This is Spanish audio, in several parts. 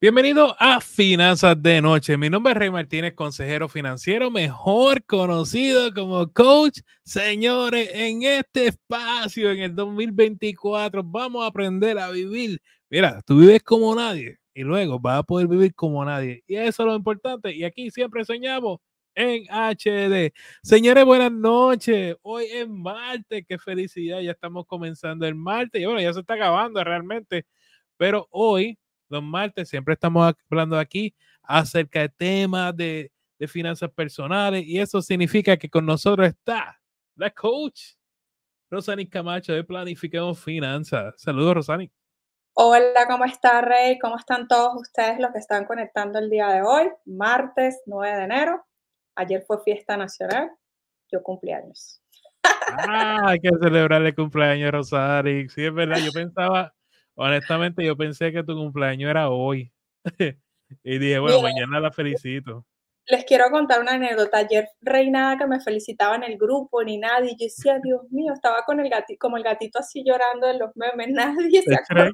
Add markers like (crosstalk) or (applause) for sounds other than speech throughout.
Bienvenido a Finanzas de Noche. Mi nombre es Rey Martínez, consejero financiero, mejor conocido como coach. Señores, en este espacio, en el 2024, vamos a aprender a vivir. Mira, tú vives como nadie y luego vas a poder vivir como nadie. Y eso es lo importante. Y aquí siempre soñamos en HD. Señores, buenas noches. Hoy es martes. Qué felicidad. Ya estamos comenzando el martes. Y bueno, ya se está acabando realmente. Pero hoy los martes siempre estamos hablando aquí acerca de temas de, finanzas personales y eso significa que con nosotros está la coach Rosani Camacho de Planifiquemos Finanzas. Saludos, Rosani. Hola, ¿cómo está Rey? ¿Cómo están todos ustedes los que están conectando el día de hoy? Martes 9 de enero. Ayer fue fiesta nacional. Yo cumpleaños. (laughs) Ah, hay que celebrar el cumpleaños, Rosari. Sí, es verdad. Yo pensaba, Honestamente, yo pensé que tu cumpleaños era hoy. (laughs) y dije, bueno, mañana la felicito. Les quiero contar una anécdota. Ayer Reina que me felicitaba en el grupo, ni nadie. Yo decía, Dios mío, estaba con el gatito, como el gatito así llorando en los memes. (laughs) Nadie se acordó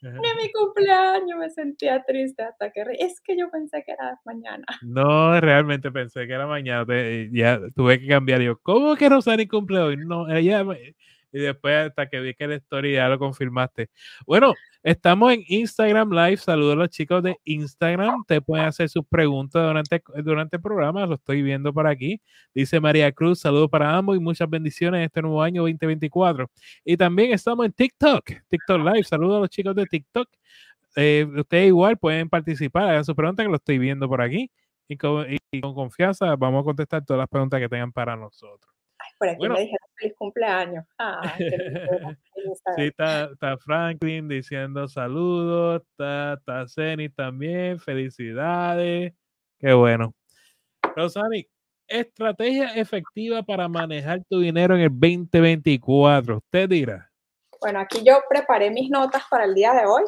de mi cumpleaños. Me sentía triste hasta que es que yo pensé que era mañana. (laughs) No, realmente pensé que era mañana. Ya tuve que cambiar. Yo, ¿cómo que Rosani cumple hoy? No, ella y después hasta que vi que la historia ya lo confirmaste. Bueno, estamos en Instagram Live. Saludos a los chicos de Instagram. Te pueden hacer sus preguntas durante, durante el programa. Lo estoy viendo por aquí. Dice María Cruz, saludos para ambos y muchas bendiciones en este nuevo año 2024. Y también estamos en TikTok, TikTok Live. Saludos a los chicos de TikTok. Eh, ustedes igual pueden participar, hagan su pregunta que lo estoy viendo por aquí. Y y con confianza vamos a contestar todas las preguntas que tengan para nosotros. Por aquí me dijeron feliz cumpleaños. Ah, (laughs) sí, está, Franklin diciendo saludos, está, está también, felicidades. Qué bueno. Rosani, estrategia efectiva para manejar tu dinero en el 2024. Usted dirá. Bueno, aquí yo preparé mis notas para el día de hoy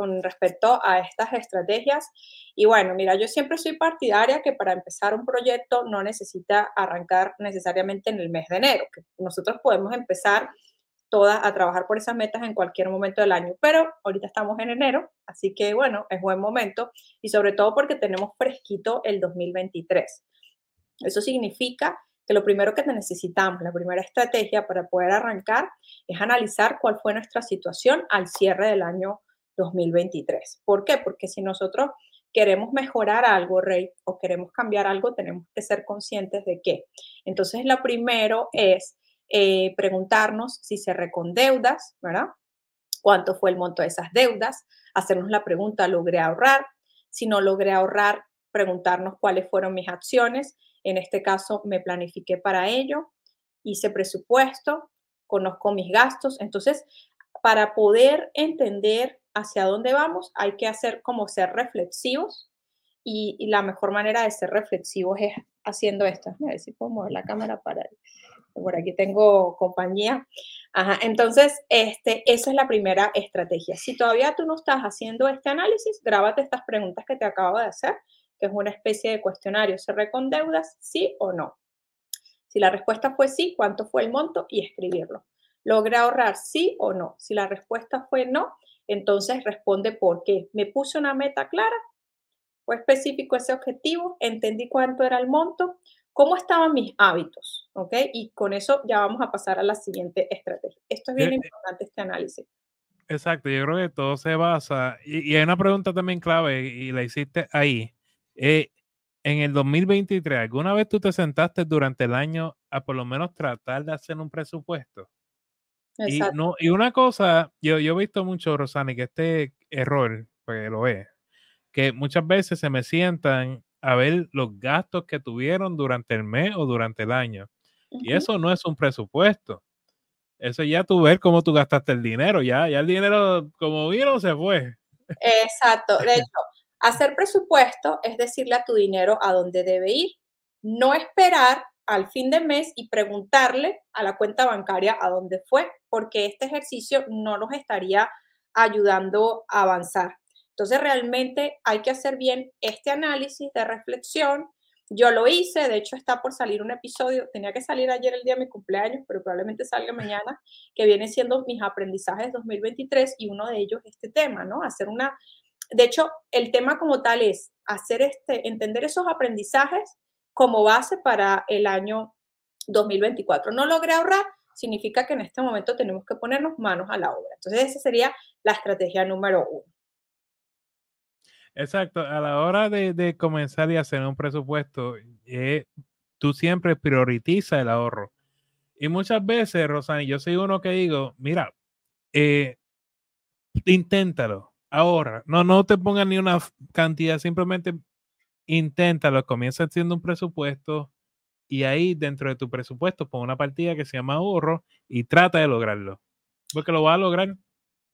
con respecto a estas estrategias. Y bueno, mira, yo siempre soy partidaria que para empezar un proyecto no necesita arrancar necesariamente en el mes de enero, que nosotros podemos empezar todas a trabajar por esas metas en cualquier momento del año, pero ahorita estamos en enero, así que bueno, es buen momento y sobre todo porque tenemos fresquito el 2023. Eso significa que lo primero que necesitamos, la primera estrategia para poder arrancar es analizar cuál fue nuestra situación al cierre del año 2023. ¿Por qué? Porque si nosotros queremos mejorar algo, Rey, o queremos cambiar algo, tenemos que ser conscientes de qué. Entonces, lo primero es eh, preguntarnos si se con deudas, ¿verdad? ¿Cuánto fue el monto de esas deudas? Hacernos la pregunta, ¿logré ahorrar? Si no logré ahorrar, preguntarnos cuáles fueron mis acciones. En este caso, me planifiqué para ello, hice presupuesto, conozco mis gastos. Entonces, para poder entender hacia dónde vamos, hay que hacer como ser reflexivos y, la mejor manera de ser reflexivos es haciendo esto. A ver si puedo mover la cámara para... Por aquí tengo compañía. Entonces, este, esa es la primera estrategia. Si todavía tú no estás haciendo este análisis, grábate estas preguntas que te acabo de hacer, que es una especie de cuestionario. ¿Cerré con deudas? ¿Sí o no? Si la respuesta fue sí, ¿cuánto fue el monto? Y escribirlo. ¿Logré ahorrar sí o no? Si la respuesta fue no, entonces responde por qué. Me puse una meta clara, fue específico ese objetivo, entendí cuánto era el monto, cómo estaban mis hábitos, ¿ok? Y con eso ya vamos a pasar a la siguiente estrategia. Esto es bien importante, este análisis. Exacto, yo creo que todo se basa, y, hay una pregunta también clave, y la hiciste ahí. Eh, en el 2023, ¿alguna vez tú te sentaste durante el año a por lo menos tratar de hacer un presupuesto? Y, no, y una cosa, yo, yo he visto mucho, Rosani, que este error, pues lo es, que muchas veces se me sientan a ver los gastos que tuvieron durante el mes o durante el año. Y eso no es un presupuesto. Eso ya tú ver cómo tú gastaste el dinero, ya, ya el dinero como vino se fue. Exacto. De (laughs) hecho, hacer presupuesto es decirle a tu dinero a dónde debe ir, no esperar al fin de mes y preguntarle a la cuenta bancaria a dónde fue, porque este ejercicio no nos estaría ayudando a avanzar. Entonces, realmente hay que hacer bien este análisis de reflexión. Yo lo hice, de hecho está por salir un episodio, tenía que salir ayer el día de mi cumpleaños, pero probablemente salga mañana, que viene siendo mis aprendizajes 2023 y uno de ellos este tema, ¿no? Hacer una de hecho, el tema como tal es hacer este, entender esos aprendizajes como base para el año 2024. No logré ahorrar, significa que en este momento tenemos que ponernos manos a la obra. Entonces, esa sería la estrategia número uno. Exacto, a la hora de, comenzar y hacer un presupuesto, eh, tú siempre prioritizas el ahorro. Y muchas veces, Rosani, yo soy uno que digo, mira, eh, inténtalo, ahorra. No, no te pongas ni una cantidad, simplemente inténtalo, comienza haciendo un presupuesto y ahí dentro de tu presupuesto pon una partida que se llama ahorro y trata de lograrlo. Porque lo va a lograr.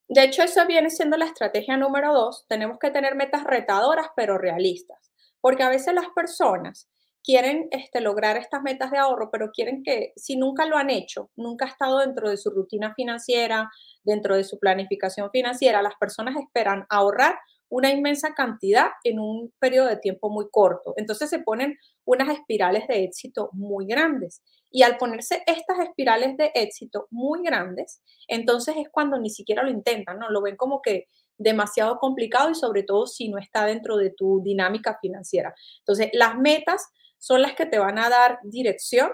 De hecho, eso viene siendo la estrategia número dos. Tenemos que tener metas retadoras, pero realistas. Porque a veces las personas quieren este, lograr estas metas de ahorro, pero quieren que, si nunca lo han hecho, nunca ha estado dentro de su rutina financiera, dentro de su planificación financiera, las personas esperan ahorrar una inmensa cantidad en un periodo de tiempo muy corto. Entonces se ponen unas espirales de éxito muy grandes. Y al ponerse estas espirales de éxito muy grandes, entonces es cuando ni siquiera lo intentan, ¿no? Lo ven como que demasiado complicado y sobre todo si no está dentro de tu dinámica financiera. Entonces, las metas son las que te van a dar dirección,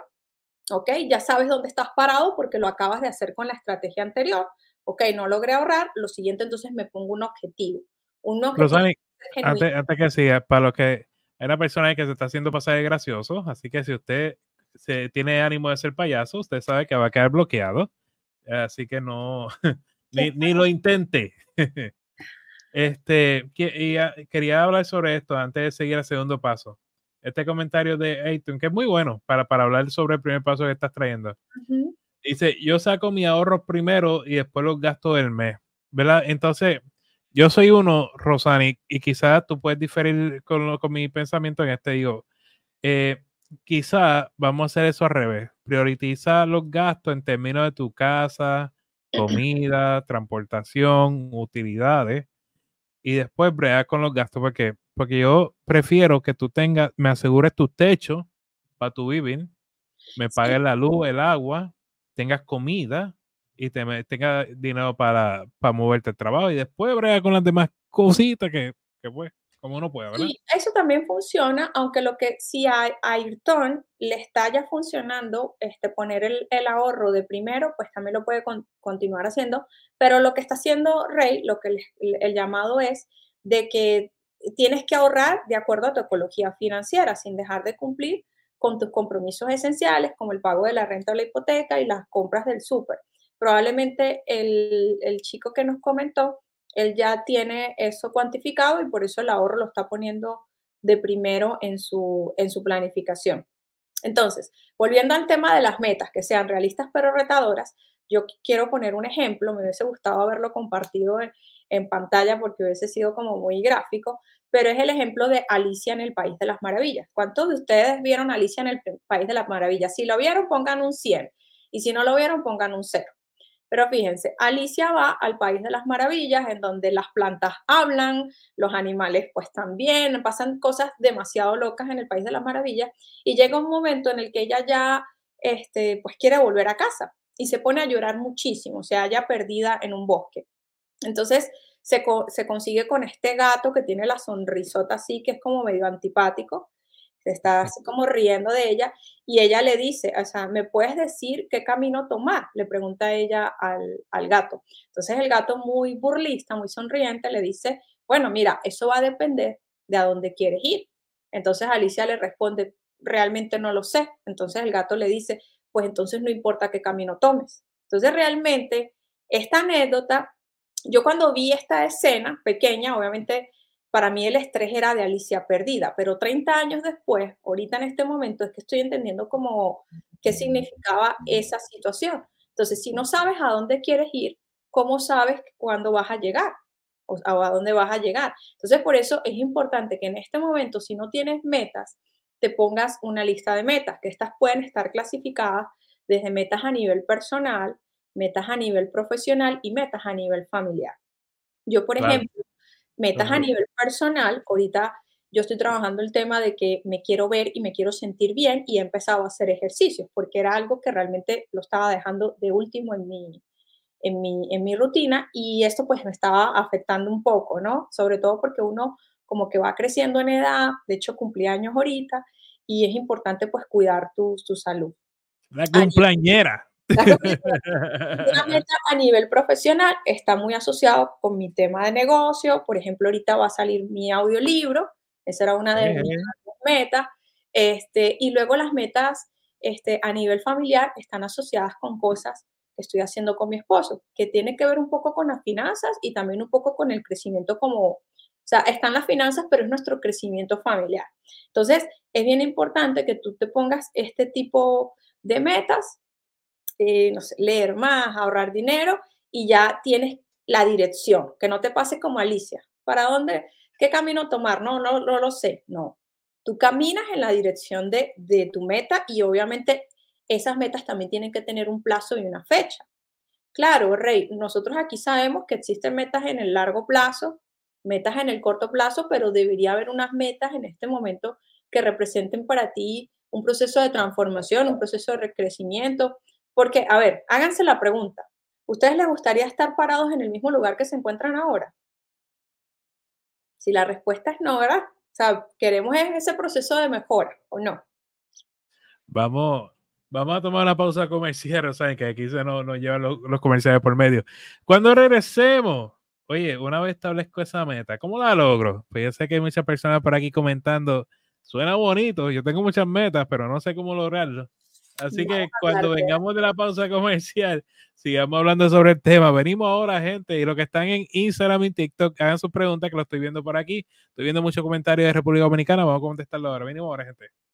¿ok? Ya sabes dónde estás parado porque lo acabas de hacer con la estrategia anterior. Ok, no logré ahorrar, lo siguiente entonces me pongo un objetivo. Un objetivo antes, antes, que siga, para lo que hay una persona que se está haciendo pasar de gracioso, así que si usted se, tiene ánimo de ser payaso, usted sabe que va a quedar bloqueado, así que no, (laughs) ni, ni, lo intente. (laughs) este, quería hablar sobre esto antes de seguir al segundo paso este comentario de Ayton, que es muy bueno para, para hablar sobre el primer paso que estás trayendo. Dice, yo saco mi ahorro primero y después los gastos del mes, ¿verdad? Entonces, yo soy uno, Rosani, y quizás tú puedes diferir con, con mi pensamiento en este, digo, eh, quizás vamos a hacer eso al revés, prioritiza los gastos en términos de tu casa, comida, (clears throat) transportación, utilidades, y después bregar con los gastos, porque porque yo prefiero que tú tengas, me asegures tu techo para tu vivir, me pagues la luz, el agua, tengas comida y te, tengas dinero para, para moverte al trabajo y después brega con las demás cositas que, que pues, como uno puede, ¿verdad? Sí, eso también funciona, aunque lo que sí a, Ayrton le está ya funcionando, este, poner el, el ahorro de primero, pues también lo puede continuar haciendo, pero lo que está haciendo Rey, lo que el, el llamado es de que tienes que ahorrar de acuerdo a tu ecología financiera, sin dejar de cumplir con tus compromisos esenciales, como el pago de la renta o la hipoteca y las compras del súper. Probablemente el, chico que nos comentó, él ya tiene eso cuantificado y por eso el ahorro lo está poniendo de primero en su, en su planificación. Entonces, volviendo al tema de las metas, que sean realistas pero retadoras, yo quiero poner un ejemplo, me hubiese gustado haberlo compartido en, en pantalla porque hubiese sido como muy gráfico, pero es el ejemplo de Alicia en el País de las Maravillas. ¿Cuántos de ustedes vieron Alicia en el País de las Maravillas? Si lo vieron, pongan un 100 y si no lo vieron, pongan un 0. Pero fíjense, Alicia va al País de las Maravillas, en donde las plantas hablan, los animales pues también, pasan cosas demasiado locas en el País de las Maravillas, y llega un momento en el que ella ya este, pues quiere volver a casa y se pone a llorar muchísimo, sea, ya perdida en un bosque. Entonces se, consigue con este gato que tiene la sonrisota así, que es como medio antipático, se está así como riendo de ella y ella le dice, o sea, ¿me puedes decir qué camino tomar? Le pregunta ella al, gato. Entonces el gato muy burlista, muy sonriente, le dice, bueno, mira, eso va a depender de a dónde quieres ir. Entonces Alicia le responde, realmente no lo sé. Entonces el gato le dice, pues entonces no importa qué camino tomes. Entonces realmente esta anécdota yo cuando vi esta escena pequeña, obviamente para mí el estrés era de Alicia perdida, pero 30 años después, ahorita en este momento, es que estoy entendiendo como qué significaba esa situación. Entonces, si no sabes a dónde quieres ir, ¿cómo sabes cuándo vas a llegar? O a dónde vas a llegar. Entonces, por eso es importante que en este momento, si no tienes metas, te pongas una lista de metas, que estas pueden estar clasificadas desde metas a nivel personal, metas a nivel profesional y metas a nivel familiar. Yo, por ejemplo, metas a nivel personal, ahorita yo estoy trabajando el tema de que me quiero ver y me quiero sentir bien y he empezado a hacer ejercicios porque era algo que realmente lo estaba dejando de último en mi, en mi, en mi rutina y esto pues me estaba afectando un poco, ¿no? Sobre todo porque uno como que va creciendo en edad, de hecho cumplí años ahorita y es importante pues cuidar tu, tu salud. La cumpleañera. Una (laughs) meta a nivel profesional está muy asociado con mi tema de negocio. Por ejemplo, ahorita va a salir mi audiolibro. Esa era una de mis metas. Este, y luego las metas este, a nivel familiar están asociadas con cosas que estoy haciendo con mi esposo, que tiene que ver un poco con las finanzas y también un poco con el crecimiento como, o sea, están las finanzas, pero es nuestro crecimiento familiar. Entonces, es bien importante que tú te pongas este tipo de metas, eh, no sé, leer más, ahorrar dinero y ya tienes la dirección, que no te pase como Alicia. ¿Para dónde? ¿Qué camino tomar? No, no, no lo sé. No, Tú caminas en la dirección de, tu meta y obviamente esas metas también tienen que tener un plazo y una fecha. Claro, Rey, nosotros aquí sabemos que existen metas en el largo plazo, metas en el corto plazo, pero debería haber unas metas en este momento que representen para ti un proceso de transformación, un proceso de crecimiento. Porque, a ver, háganse la pregunta. ¿Ustedes les gustaría estar parados en el mismo lugar que se encuentran ahora? Si la respuesta es no, ¿verdad? O sea, queremos ese proceso de mejora, ¿o no? Vamos, vamos a tomar una pausa comercial, ¿saben? Que aquí se nos, llevan los, comerciales por medio. Cuando regresemos, oye, una vez establezco esa meta, ¿cómo la logro? Pues yo sé que hay muchas personas por aquí comentando, suena bonito, yo tengo muchas metas, pero no sé cómo lograrlo. Así que cuando vengamos de la pausa comercial, (laughs) sigamos hablando sobre el tema. Venimos ahora, gente, y los que están en Instagram y TikTok, hagan sus preguntas, que lo estoy viendo por aquí. Estoy viendo muchos comentarios de República Dominicana, vamos a contestarlo ahora. Venimos ahora, gente.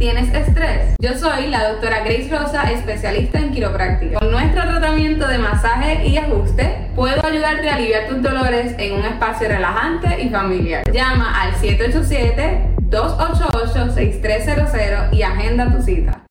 ¿Tienes estrés? Yo soy la doctora Grace Rosa, especialista en quiropráctica. Con nuestro tratamiento de masaje y ajuste, puedo ayudarte a aliviar tus dolores en un espacio relajante y familiar. Llama al 787-288-6300 y agenda tu cita.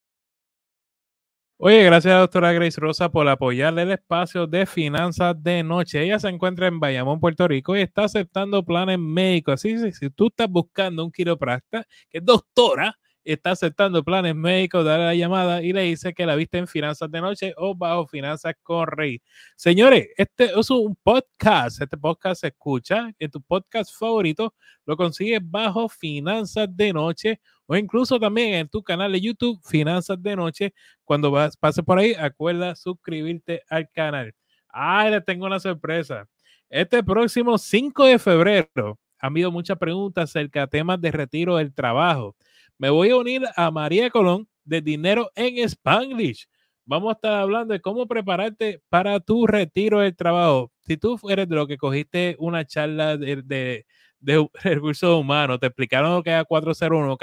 Oye, gracias a doctora Grace Rosa por apoyarle el espacio de finanzas de noche. Ella se encuentra en Bayamón, Puerto Rico y está aceptando planes médicos. Así que si tú estás buscando un quiropracta, que es doctora, está aceptando planes médicos, dale la llamada y le dice que la viste en Finanzas de Noche o bajo Finanzas con Rey. Señores, este es un podcast. Este podcast se escucha en tu podcast favorito. Lo consigues bajo Finanzas de Noche o incluso también en tu canal de YouTube, Finanzas de Noche. Cuando vas, pases por ahí, acuerda suscribirte al canal. Ah, le tengo una sorpresa. Este próximo 5 de febrero, han habido muchas preguntas acerca de temas de retiro del trabajo. Me voy a unir a María Colón de Dinero en Spanglish. Vamos a estar hablando de cómo prepararte para tu retiro del trabajo. Si tú eres de lo que cogiste una charla de, de, de recursos humanos, te explicaron lo que era 401,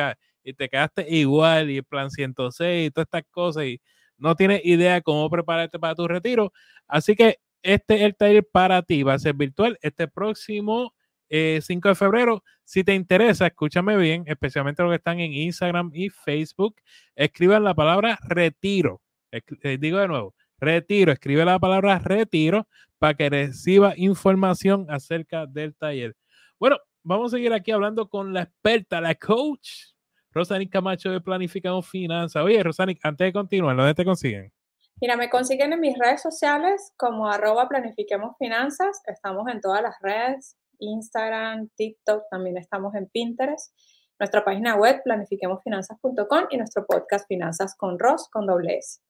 y te quedaste igual y el plan 106 y todas estas cosas y no tienes idea cómo prepararte para tu retiro. Así que este es el taller para ti. Va a ser virtual este próximo 5 eh, de febrero. Si te interesa, escúchame bien, especialmente los que están en Instagram y Facebook, escriban la palabra retiro. Eh, digo de nuevo, retiro. Escribe la palabra retiro para que reciba información acerca del taller. Bueno, vamos a seguir aquí hablando con la experta, la coach Rosanic Camacho de Planificamos Finanzas. Oye, Rosanic, antes de continuar, ¿dónde te consiguen? Mira, me consiguen en mis redes sociales como arroba planifiquemos finanzas. Estamos en todas las redes, Instagram, TikTok, también estamos en Pinterest. Nuestra página web, planifiquemosfinanzas.com y nuestro podcast Finanzas con Ros, con doble S.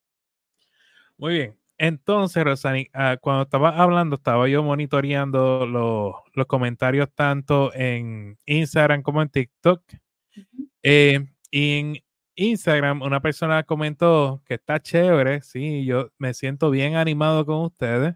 Muy bien. Entonces, Rosanic, ah, cuando estaba hablando, estaba yo monitoreando los comentarios tanto en Instagram como en TikTok. Eh, en Instagram, una persona comentó que está chévere, sí, yo me siento bien animado con ustedes,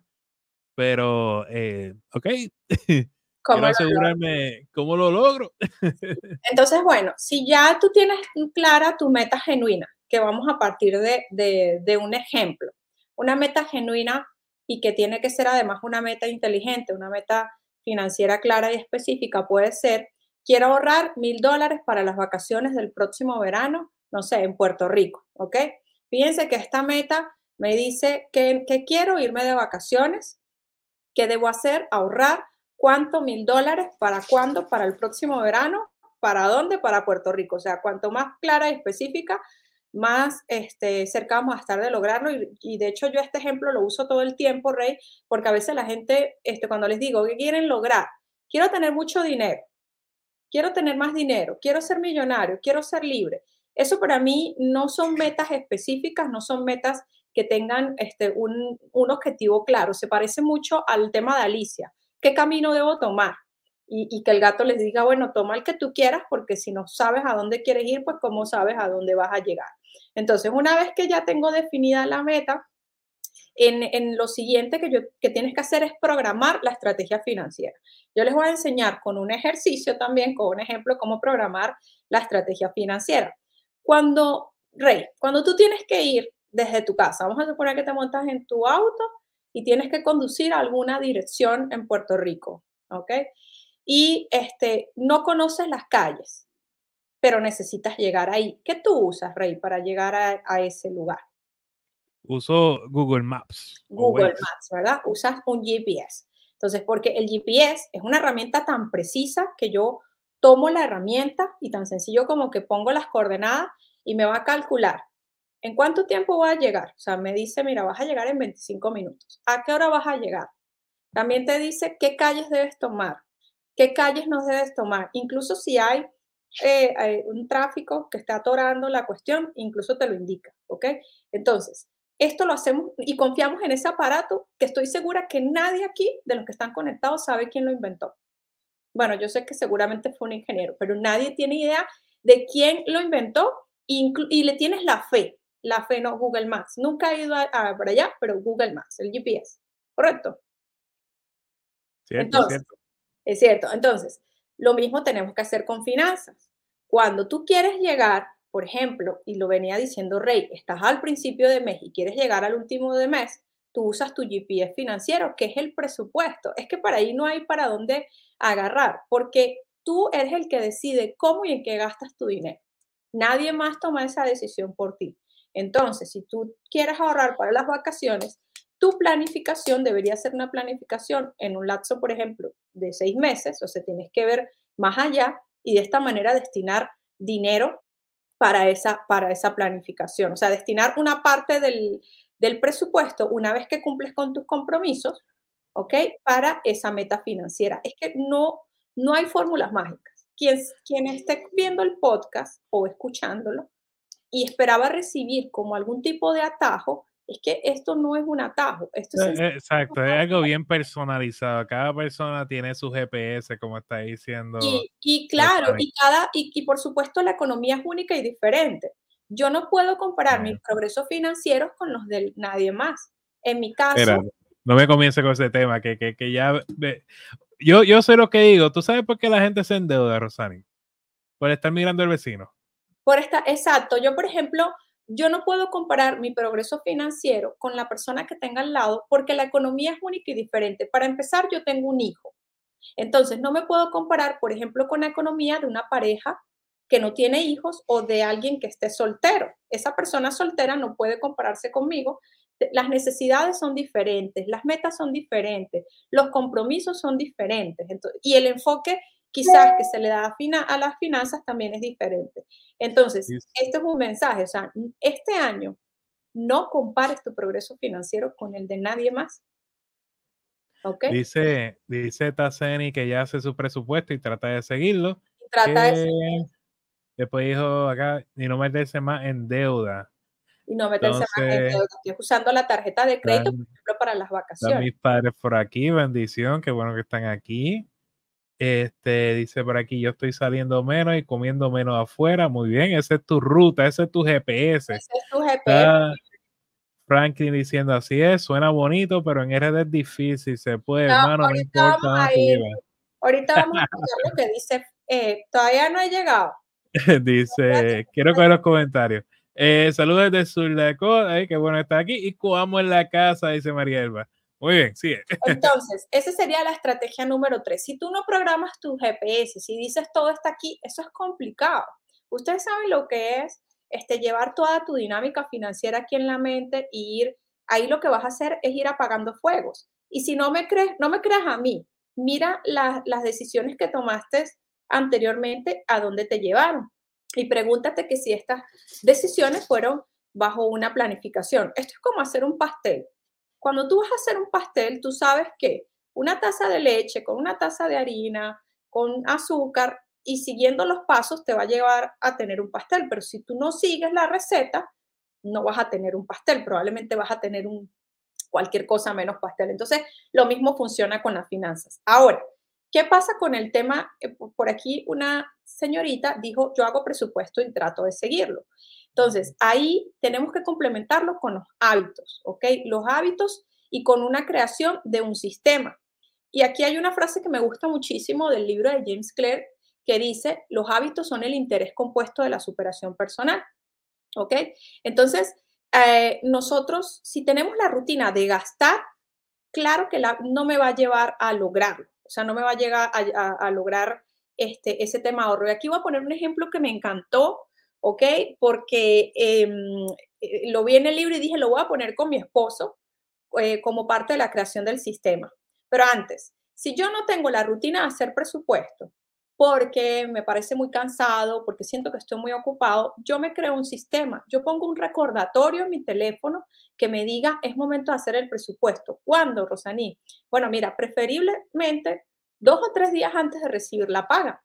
pero, eh, ok, (laughs) ¿Cómo asegurarme cómo lo logro. (laughs) Entonces, bueno, si ya tú tienes clara tu meta genuina, que vamos a partir de, de un ejemplo, una meta genuina y que tiene que ser además una meta inteligente, una meta financiera clara y específica, puede ser quiero ahorrar mil dólares para las vacaciones del próximo verano, no sé, en Puerto Rico, ¿ok? Fíjense que esta meta me dice que, que quiero irme de vacaciones, ¿qué debo hacer? Ahorrar cuánto mil dólares, para cuándo, para el próximo verano, para dónde, para Puerto Rico. O sea, cuanto más clara y específica, más este, cerca vamos a estar de lograrlo. Y, de hecho yo este ejemplo lo uso todo el tiempo, Rey, porque a veces la gente, este, cuando les digo, ¿qué quieren lograr? Quiero tener mucho dinero, quiero tener más dinero, quiero ser millonario, quiero ser libre. Eso para mí no son metas específicas, no son metas que tengan este, un, un objetivo claro. Se parece mucho al tema de Alicia. ¿Qué camino debo tomar? y, que el gato les diga, bueno, toma el que tú quieras, porque si no sabes a dónde quieres ir, pues cómo sabes a dónde vas a llegar. Entonces, una vez que ya tengo definida la meta, en, lo siguiente que, yo, que tienes que hacer es programar la estrategia financiera. Yo les voy a enseñar con un ejercicio también, con un ejemplo, cómo programar la estrategia financiera. Cuando, Rey, cuando tú tienes que ir desde tu casa, vamos a suponer que te montas en tu auto y tienes que conducir a alguna dirección en Puerto Rico, ¿ok? y este, no conoces las calles, pero necesitas llegar ahí. ¿Qué tú usas, Rey, para llegar a, ese lugar? Uso Google Maps. Google Maps, ¿verdad? Usas un GPS. Entonces, porque el GPS es una herramienta tan precisa que yo tomo la herramienta y tan sencillo como que pongo las coordenadas y me va a calcular en cuánto tiempo voy a llegar. O sea, me dice, mira, vas a llegar en 25 minutos. ¿A qué hora vas a llegar? También te dice qué calles debes tomar qué calles nos debes tomar. Incluso si hay eh, un tráfico que está atorando la cuestión, incluso te lo indica, ¿ok? Entonces, esto lo hacemos y confiamos en ese aparato que estoy segura que nadie aquí de los que están conectados sabe quién lo inventó. Bueno, yo sé que seguramente fue un ingeniero, pero nadie tiene idea de quién lo inventó y, le tienes la fe, la fe no Google Maps. Nunca he ido a, para allá, pero Google Maps, el GPS, ¿correcto? Cierto, cierto. Es cierto. Entonces, lo mismo tenemos que hacer con finanzas. Cuando tú quieres llegar, por ejemplo, y lo venía diciendo Rey, estás al principio de mes y quieres llegar al último de mes, tú usas tu GPS financiero, que es el presupuesto. Es que para ahí no hay para dónde agarrar, porque tú eres el que decide cómo y en qué gastas tu dinero. Nadie más toma esa decisión por ti. Entonces, si tú quieres ahorrar para las vacaciones, tu planificación debería ser una planificación en un lapso, por ejemplo, de seis meses, o sea, tienes que ver más allá y de esta manera destinar dinero para esa, para esa planificación, o sea, destinar una parte del, presupuesto una vez que cumples con tus compromisos, ¿ok? Para esa meta financiera. Es que no, no hay fórmulas mágicas. Quien, quien esté viendo el podcast o escuchándolo y esperaba recibir como algún tipo de atajo, es que esto no es un atajo. Esto es eh, Exacto, es algo bien personalizado. Cada persona tiene su GPS, como está diciendo. Y, claro, y, cada, y, por supuesto la economía es única y diferente. Yo no puedo comparar mis progresos financieros con los de nadie más. En mi caso... no me comience con ese tema, que, que, que ya... Yo, yo sé lo que digo. ¿Tú sabes por qué la gente se endeuda, Rosani? Por estar mirando al vecino. Por esta, exacto. Yo, por ejemplo, yo no puedo comparar mi progreso financiero con la persona que tenga al lado porque la economía es única y diferente. Para empezar, yo tengo un hijo. Entonces, no me puedo comparar, por ejemplo, con la economía de una pareja que no tiene hijos o de alguien que esté soltero. Esa persona soltera no puede compararse conmigo. Las necesidades son diferentes, las metas son diferentes, los compromisos son diferentes. y el enfoque quizás que se le da a, las finanzas también es diferente. Entonces, esto es un mensaje, o sea, este año no compares tu progreso financiero con el de nadie más. ¿Ok? Dice, dice Tazeni que ya hace su presupuesto y trata de seguirlo. trata de Después dijo acá, y no meterse más en deuda. Y no meterse más en deuda. Estoy usando la tarjeta de crédito, por ejemplo, para las vacaciones. mis padres por aquí, bendición, qué bueno que están aquí. Este dice por aquí, yo estoy saliendo menos y comiendo menos afuera. Muy bien, esa es tu ruta, ese es tu GPS. Ese es tu GPS. Franklin diciendo así es, suena bonito, pero en RD es difícil, se puede, hermano, no importa. Vamos ahorita vamos a (laughs) ver lo que dice, eh, todavía no he llegado. (laughs) dice, quiero coger los comentarios. Eh, saludos desde Sur de Dakota, eh, qué bueno estar aquí. Y cuamos en la casa, dice María Elba. Muy bien, sí. (laughs) Entonces, esa sería la estrategia número tres. Si tú no programas tu GPS, si dices todo está aquí, eso es complicado. Ustedes saben lo que es este, llevar toda tu dinámica financiera aquí en la mente y ir, ahí lo que vas a hacer es ir apagando fuegos. Y si no me crees, no me creas a mí, mira las decisiones que tomaste anteriormente, a dónde te llevaron. Y pregúntate que si estas decisiones fueron bajo una planificación. Esto es como hacer un pastel. Cuando tú vas a hacer un pastel, tú sabes que una taza de leche con una taza de harina, con azúcar y siguiendo los pasos te va a llevar a tener un pastel. Pero si tú no sigues la receta, no vas a tener un pastel. Probablemente vas a tener un, cualquier cosa menos pastel. Entonces, lo mismo funciona con las finanzas. Ahora, ¿qué pasa con el tema? Eh, por aquí una señorita dijo, yo hago presupuesto y trato de seguirlo. Entonces, ahí tenemos que complementarlo con los hábitos, ¿ok? Los hábitos y con una creación de un sistema. Y aquí hay una frase que me gusta muchísimo del libro de James Clear que dice, los hábitos son el interés compuesto de la superación personal, ¿ok? Entonces, eh, nosotros, si tenemos la rutina de gastar, claro que la, no me va a llevar a lograrlo, o sea, no me va a llegar a, lograr este, ese tema ahorro. Y aquí voy a poner un ejemplo que me encantó, ¿ok? Porque em, eh, lo vi en el libro y dije, lo voy a poner con mi esposo eh, como parte de la creación del sistema. Pero antes, si yo no tengo la rutina de hacer presupuesto, porque me parece muy cansado, porque siento que estoy muy ocupado, yo me creo un sistema. Yo pongo un recordatorio en mi teléfono que me diga, es momento de hacer el presupuesto. ¿Cuándo, Rosaní? Bueno, mira, preferiblemente dos o tres días antes de recibir la paga,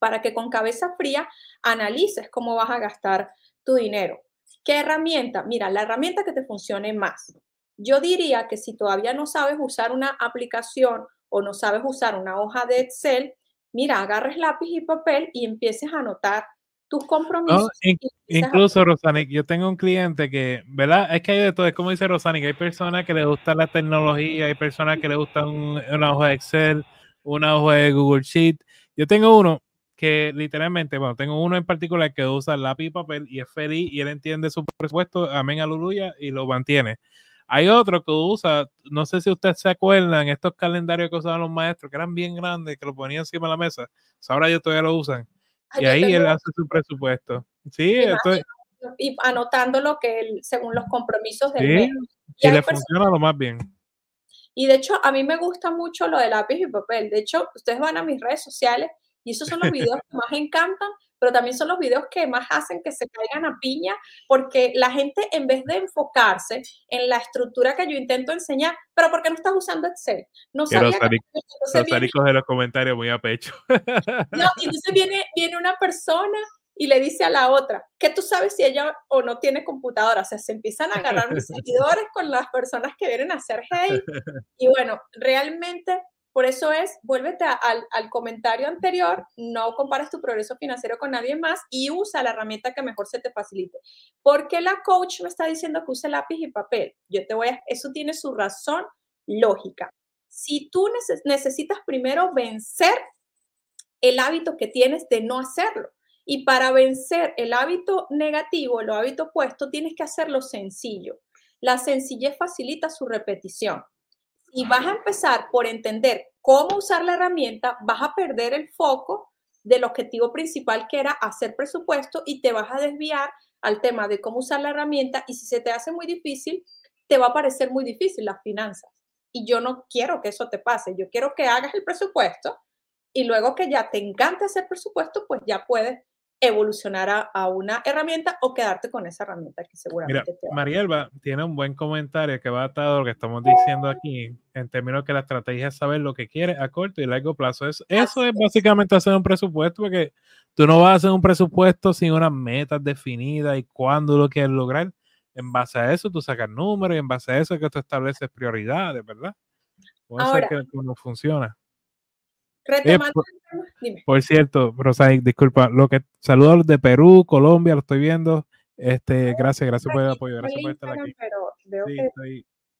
para que con cabeza fría analices cómo vas a gastar tu dinero. ¿Qué herramienta? Mira, la herramienta que te funcione más. Yo diría que si todavía no sabes usar una aplicación o no sabes usar una hoja de Excel, mira, agarres lápiz y papel y empieces a anotar tus compromisos. incluso, Rosanic, yo tengo un cliente que, ¿verdad? Es que hay de todo, es como dice Rosanic, hay personas que les gusta la tecnología, hay personas que les gusta una hoja de Excel, una hoja de Google Sheet. Yo tengo uno que literalmente, bueno, tengo uno en particular que usa lápiz y papel y es feliz y él entiende su presupuesto, amén, aleluya, y lo mantiene. Hay otro que usa, no sé si ustedes se acuerdan, estos calendarios que usaban los maestros, que eran bien grandes, que lo ponían encima de la mesa. ahora ellos todavía lo usan. y ahí él hace su presupuesto. Sí, estoy... Y anotando lo que él, según los compromisos del sí, Y, le funciona lo más bien. Y de hecho, a mí me gusta mucho lo de lápiz y papel. De hecho, ustedes van a mis redes sociales y esos son los videos que más encantan pero también son los videos que más hacen que se caigan a piña, porque la gente en vez de enfocarse en la estructura que yo intento enseñar, pero ¿por qué no estás usando Excel? No sabía que de los comentarios muy a pecho. No, y entonces viene, viene una persona y le dice a la otra, que tú sabes si ella o no tiene computadora? O sea, se empiezan a agarrar mis (laughs) seguidores con las personas que vienen a hacer hate. Y bueno, realmente por eso es, vuélvete al, comentario anterior, no compares tu progreso financiero con nadie más y usa la herramienta que mejor se te facilite. ¿Por qué la coach me está diciendo que use lápiz y papel? Yo te voy a, eso tiene su razón lógica. Si tú necesitas primero vencer el hábito que tienes de no hacerlo, y para vencer el hábito negativo, el hábito opuesto, tienes que hacerlo sencillo. La sencillez facilita su repetición. Y vas a empezar por entender cómo usar la herramienta, vas a perder el foco del objetivo principal que era hacer presupuesto y te vas a desviar al tema de cómo usar la herramienta y si se te hace muy difícil, te va a parecer muy difícil las finanzas. Y yo no quiero que eso te pase, yo quiero que hagas el presupuesto y luego que ya te encante hacer presupuesto, pues ya puedes evolucionar a, una herramienta o quedarte con esa herramienta que seguramente te va Marielba tiene un buen comentario que va atado a lo que estamos diciendo aquí, en términos que la estrategia es saber lo que quieres a corto y largo plazo. Eso, eso es básicamente hacer un presupuesto, porque tú no vas a hacer un presupuesto sin unas metas definidas y cuándo lo quieres lograr. En base a eso, tú sacas números y en base a eso es que tú estableces prioridades, ¿verdad? Ahora, que no funciona. Por, cierto, Rosay, disculpa, lo que saludos de Perú, Colombia, lo estoy viendo. Este, gracias, gracias por el apoyo, gracias por estar aquí.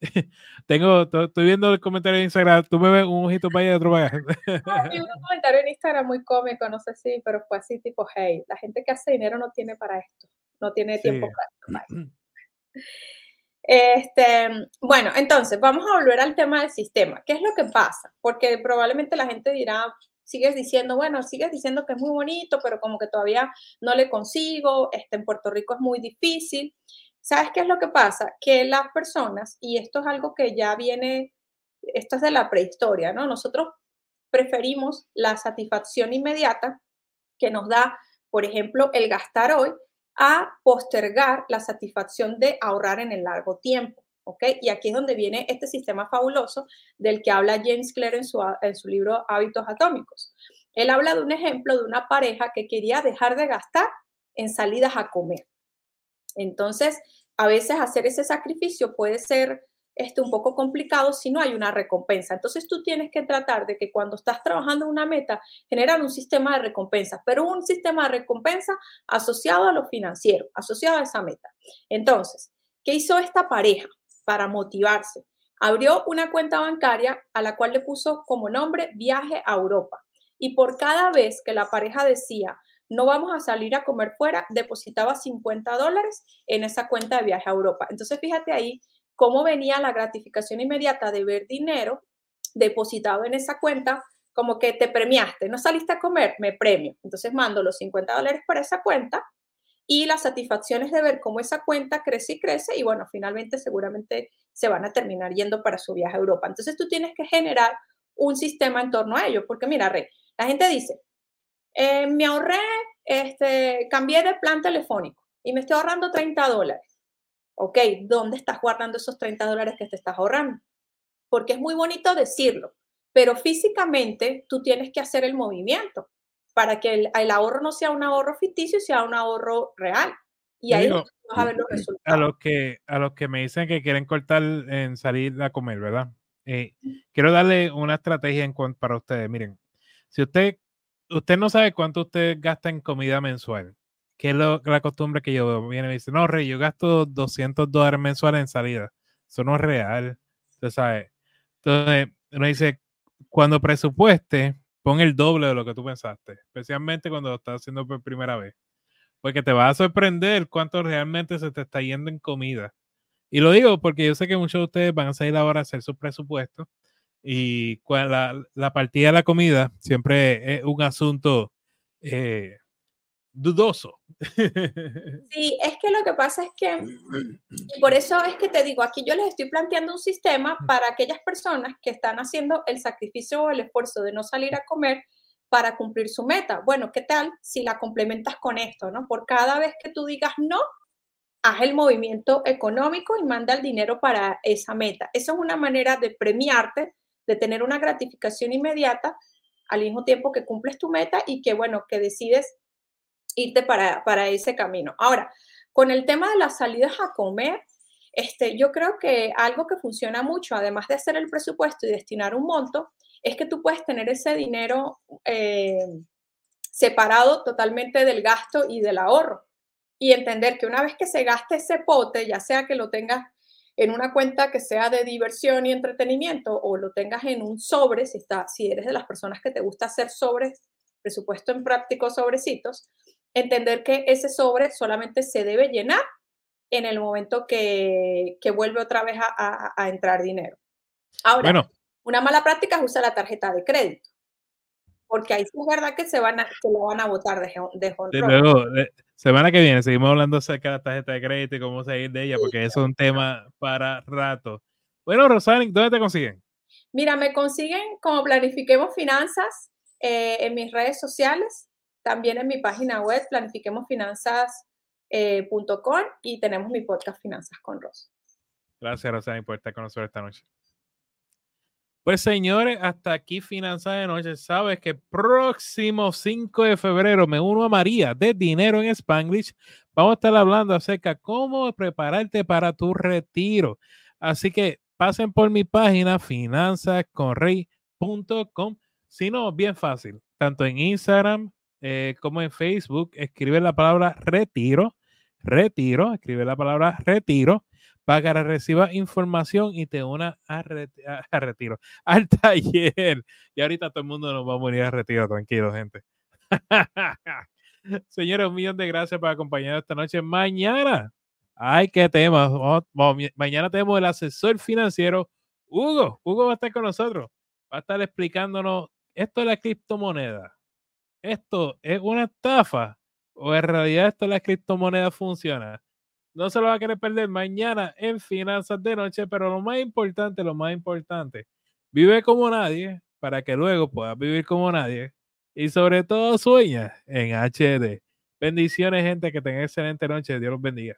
(laughs) Tengo, estoy viendo el comentario de Instagram. Tú me ves un ojito para allá y otro para allá. Hay un (laughs) comentario en Instagram muy cómico, no sé si, pero fue así tipo, hey, la gente que hace dinero no tiene para esto, no tiene tiempo para esto. (clears throat) Este, bueno, entonces vamos a volver al tema del sistema. ¿Qué es lo que pasa? Porque probablemente la gente dirá, sigues diciendo, bueno, sigues diciendo que es muy bonito, pero como que todavía no le consigo, este, en Puerto Rico es muy difícil. ¿Sabes qué es lo que pasa? Que las personas, y esto es algo que ya viene, esto es de la prehistoria, ¿no? Nosotros preferimos la satisfacción inmediata que nos da, por ejemplo, el gastar hoy a postergar la satisfacción de ahorrar en el largo tiempo. ¿ok? Y aquí es donde viene este sistema fabuloso del que habla James Clear en su, en su libro Hábitos Atómicos. Él habla de un ejemplo de una pareja que quería dejar de gastar en salidas a comer. Entonces, a veces hacer ese sacrificio puede ser este, un poco complicado si no hay una recompensa. Entonces tú tienes que tratar de que cuando estás trabajando en una meta, generar un sistema de recompensa, pero un sistema de recompensa asociado a lo financiero, asociado a esa meta. Entonces, ¿qué hizo esta pareja para motivarse? Abrió una cuenta bancaria a la cual le puso como nombre viaje a Europa. Y por cada vez que la pareja decía, no vamos a salir a comer fuera, depositaba 50 dólares en esa cuenta de viaje a Europa. Entonces, fíjate ahí cómo venía la gratificación inmediata de ver dinero depositado en esa cuenta, como que te premiaste, no saliste a comer, me premio. Entonces mando los 50 dólares para esa cuenta y las satisfacciones de ver cómo esa cuenta crece y crece y bueno, finalmente seguramente se van a terminar yendo para su viaje a Europa. Entonces tú tienes que generar un sistema en torno a ello, porque mira, Rey, la gente dice, eh, me ahorré, este, cambié de plan telefónico y me estoy ahorrando 30 dólares ok, ¿dónde estás guardando esos 30 dólares que te estás ahorrando? Porque es muy bonito decirlo, pero físicamente tú tienes que hacer el movimiento para que el, ahorro no sea un ahorro ficticio, sea un ahorro real. Y ahí vas a ver los resultados. A los que, a los que me dicen que quieren cortar en salir a comer, ¿verdad? Eh, quiero darle una estrategia en cuanto para ustedes. Miren, si usted, usted no sabe cuánto usted gasta en comida mensual, que es la costumbre que yo viene y dice, no, Rey, yo gasto 200 dólares mensuales en salida. Eso no es real. Usted sabe. Entonces, uno dice, cuando presupueste, pon el doble de lo que tú pensaste, especialmente cuando lo estás haciendo por primera vez. Porque te va a sorprender cuánto realmente se te está yendo en comida. Y lo digo porque yo sé que muchos de ustedes van a salir ahora a hacer su presupuesto y la, la partida de la comida siempre es un asunto eh, dudoso. (laughs) Sí, es que lo que pasa es que, y por eso es que te digo, aquí yo les estoy planteando un sistema para aquellas personas que están haciendo el sacrificio o el esfuerzo de no salir a comer para cumplir su meta. Bueno, ¿qué tal si la complementas con esto, no? Por cada vez que tú digas no, haz el movimiento económico y manda el dinero para esa meta. Eso es una manera de premiarte, de tener una gratificación inmediata al mismo tiempo que cumples tu meta y que, bueno, que decides irte para, para ese camino. Ahora, con el tema de las salidas a comer, este, yo creo que algo que funciona mucho, además de hacer el presupuesto y destinar un monto, es que tú puedes tener ese dinero eh, separado totalmente del gasto y del ahorro. Y entender que una vez que se gaste ese pote, ya sea que lo tengas en una cuenta que sea de diversión y entretenimiento o lo tengas en un sobre, si, está, si eres de las personas que te gusta hacer sobres, presupuesto en práctico sobrecitos, entender que ese sobre solamente se debe llenar en el momento que, vuelve otra vez a, entrar dinero. Ahora, una mala práctica es usar la tarjeta de crédito, porque ahí es verdad que se van a, que lo van a votar de, de Luego, semana que viene seguimos hablando acerca de la tarjeta de crédito y cómo salir de ella, porque eso es un tema para rato. Bueno, Rosalind, ¿dónde te consiguen? Mira, me consiguen como Planifiquemos Finanzas eh, en mis redes sociales también en mi página web, planifiquemosfinanzas.com y tenemos mi podcast Finanzas con Ros. Gracias, Rosani, por estar con nosotros esta noche. Pues señores, hasta aquí Finanzas de Noche. Sabes que próximo 5 de febrero me uno a María de Dinero en Spanglish. Vamos a estar hablando acerca de cómo prepararte para tu retiro. Así que pasen por mi página finanzasconrey.com. Si no, bien fácil, tanto en Instagram eh, como en Facebook, escribe la palabra retiro, retiro, escribe la palabra retiro para que reciba información y te una a, (laughs) retiro, al taller. Y ahorita todo el mundo nos va a morir a retiro, tranquilo, gente. (laughs) Señores, un millón de gracias por acompañarnos esta noche. Mañana Ay, qué tema. mañana tenemos el asesor financiero, Hugo. Hugo va a estar con nosotros. Va a estar explicándonos esto de la criptomoneda. ¿Esto es una estafa? ¿O en realidad esto de la criptomoneda funciona? No se lo va a querer perder mañana en Finanzas de Noche, pero lo más importante, lo más importante, vive como nadie para que luego puedas vivir como nadie y sobre todo sueña en HD. Bendiciones, gente, que tengan excelente noche. Dios los bendiga.